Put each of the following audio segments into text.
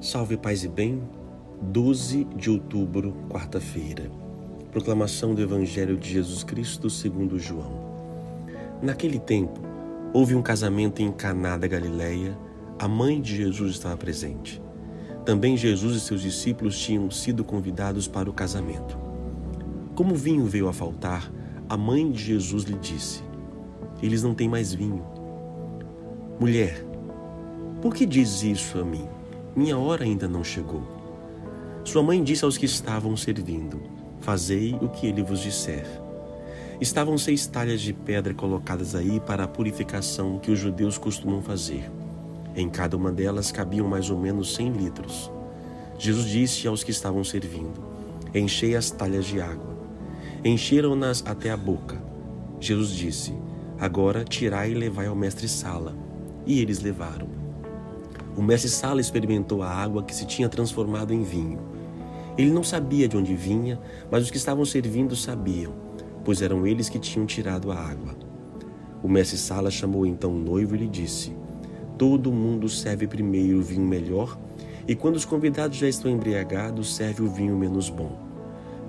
Salve paz e bem, 12 de outubro, quarta-feira. Proclamação do Evangelho de Jesus Cristo segundo João. Naquele tempo, houve um casamento em Caná da Galileia. A mãe de Jesus estava presente. Também Jesus e seus discípulos tinham sido convidados para o casamento. Como o vinho veio a faltar, a mãe de Jesus lhe disse: Eles não têm mais vinho. Mulher, por que diz isso a mim? Minha hora ainda não chegou. Sua mãe disse aos que estavam servindo: Fazei o que ele vos disser. Estavam seis talhas de pedra colocadas aí para a purificação que os judeus costumam fazer. Em cada uma delas cabiam mais ou menos cem litros. Jesus disse aos que estavam servindo: Enchei as talhas de água. Encheram-nas até a boca. Jesus disse: Agora tirai e levai ao mestre-sala. E eles levaram. O mestre Sala experimentou a água que se tinha transformado em vinho. Ele não sabia de onde vinha, mas os que estavam servindo sabiam, pois eram eles que tinham tirado a água. O mestre Sala chamou então o noivo e lhe disse: Todo mundo serve primeiro o vinho melhor, e quando os convidados já estão embriagados, serve o vinho menos bom.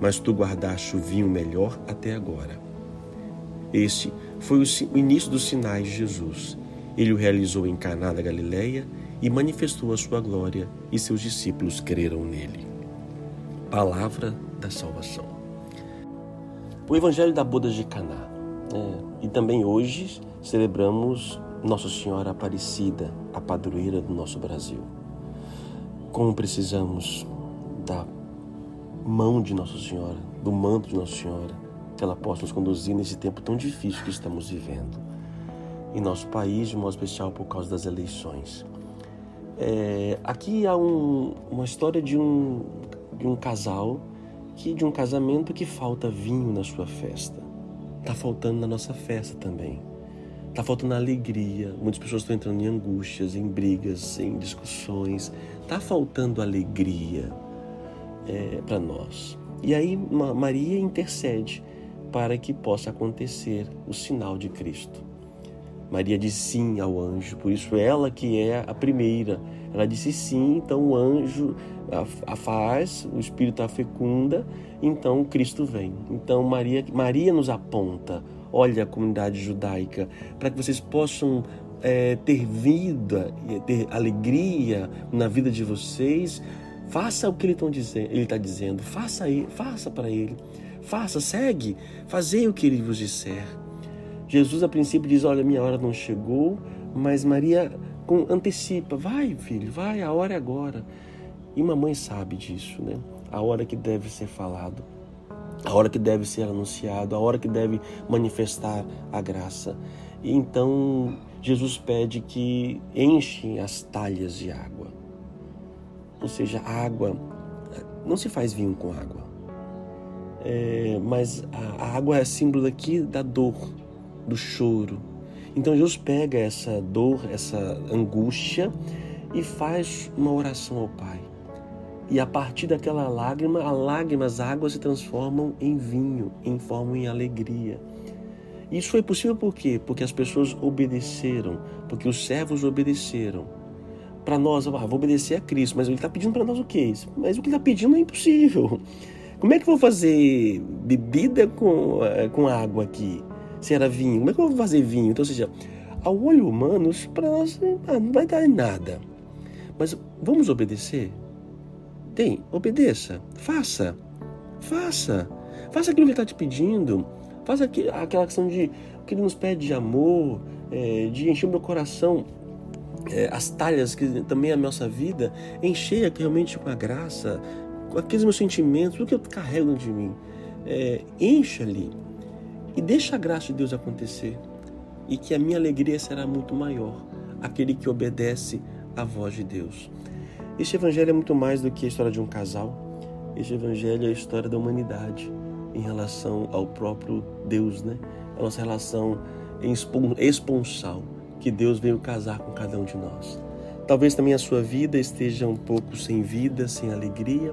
Mas tu guardaste o vinho melhor até agora. Este foi o início dos sinais de Jesus. Ele o realizou em Caná da Galileia e manifestou a sua glória, e seus discípulos creram nele. Palavra da salvação. O Evangelho da Boda de Caná. É, e também hoje celebramos Nossa Senhora Aparecida, a padroeira do nosso Brasil. Como precisamos da mão de Nossa Senhora, do manto de Nossa Senhora, que ela possa nos conduzir nesse tempo tão difícil que estamos vivendo. Em nosso país, de modo especial por causa das eleições. É, aqui há um, uma história de um, de um casal, que de um casamento que falta vinho na sua festa. Está faltando na nossa festa também. Está faltando alegria. Muitas pessoas estão entrando em angústias, em brigas, em discussões. Está faltando alegria é, para nós. E aí Maria intercede para que possa acontecer o sinal de Cristo. Maria disse sim ao anjo, por isso ela que é a primeira. Ela disse sim, então o anjo a, faz, o Espírito a fecunda, então Cristo vem. Então Maria, Maria nos aponta, olha a comunidade judaica, para que vocês possam é, ter vida, ter alegria na vida de vocês. Faça o que ele está dizendo, faça, faça para ele, faça, segue, fazei o que ele vos disser. Jesus a princípio diz: Olha, minha hora não chegou, mas Maria antecipa: Vai, filho, vai, a hora é agora. E mamãe sabe disso, né? A hora que deve ser falado, a hora que deve ser anunciado, a hora que deve manifestar a graça. E então Jesus pede que enchem as talhas de água. Ou seja, a água não se faz vinho com água. É, mas a, a água é símbolo aqui da dor, do choro. Então Jesus pega essa dor, essa angústia e faz uma oração ao Pai. E a partir daquela lágrima, a lágrima, as águas se transformam em vinho, em forma em alegria. Isso foi possível por quê? Porque as pessoas obedeceram, porque os servos obedeceram. Para nós, ah, vou obedecer a Cristo, mas ele está pedindo para nós o quê? Mas o que ele está pedindo é impossível. Como é que eu vou fazer bebida com, eh, com água aqui? Se era vinho. Como é que eu vou fazer vinho? Então, ou seja, ao olho humano, para nós ah, não vai dar em nada. Mas vamos obedecer? Tem, obedeça, faça, faça, faça aquilo que ele está te pedindo, faça aquela questão de o que ele nos pede de amor, é, de encher o meu coração, é, as talhas que também é a nossa vida, encher realmente com a graça, com aqueles meus sentimentos, o que eu carrego de mim. É, encha ali e deixa a graça de Deus acontecer. E que a minha alegria será muito maior, aquele que obedece à voz de Deus. Este evangelho é muito mais do que a história de um casal. Este evangelho é a história da humanidade em relação ao próprio Deus, né? A nossa relação esponsal que Deus veio casar com cada um de nós. Talvez também a sua vida esteja um pouco sem vida, sem alegria.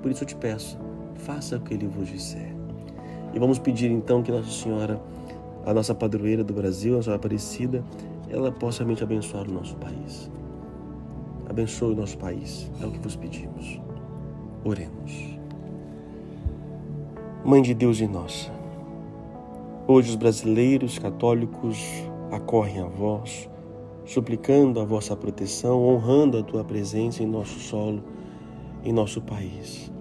Por isso eu te peço, faça o que ele vos disser. E vamos pedir então que Nossa Senhora, a nossa padroeira do Brasil, a Senhora Aparecida, ela possa realmente abençoar o nosso país. Abençoe o nosso país. É o que vos pedimos. Oremos. Mãe de Deus e nossa, hoje os brasileiros católicos acorrem a vós, suplicando a vossa proteção, honrando a tua presença em nosso solo, em nosso país.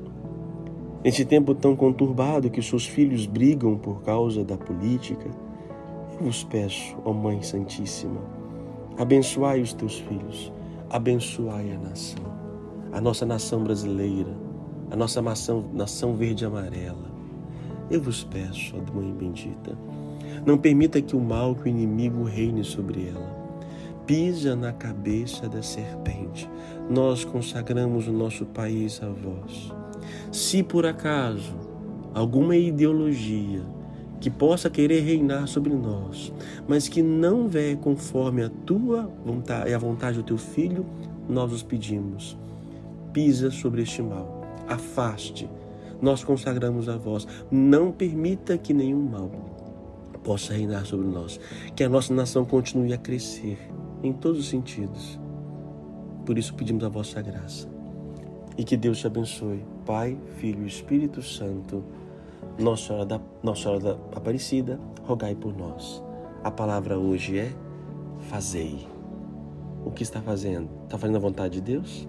Neste tempo tão conturbado que seus filhos brigam por causa da política, eu vos peço, ó Mãe Santíssima, abençoai os teus filhos, abençoai a nação, a nossa nação brasileira, a nossa nação, nação verde e amarela. Eu vos peço, ó Mãe bendita, não permita que o mal, que o inimigo reine sobre ela. Pisa na cabeça da serpente. Nós consagramos o nosso país a vós. Se por acaso alguma ideologia que possa querer reinar sobre nós, mas que não vê conforme a tua vontade e a vontade do teu filho, nós os pedimos. Pisa sobre este mal, afaste. Nós consagramos a vós. Não permita que nenhum mal possa reinar sobre nós. Que a nossa nação continue a crescer em todos os sentidos. Por isso pedimos a vossa graça. E que Deus te abençoe, Pai, Filho e Espírito Santo. Nossa Senhora da, Nossa Senhora da Aparecida, rogai por nós. A palavra hoje é fazei. O que está fazendo? Está fazendo a vontade de Deus?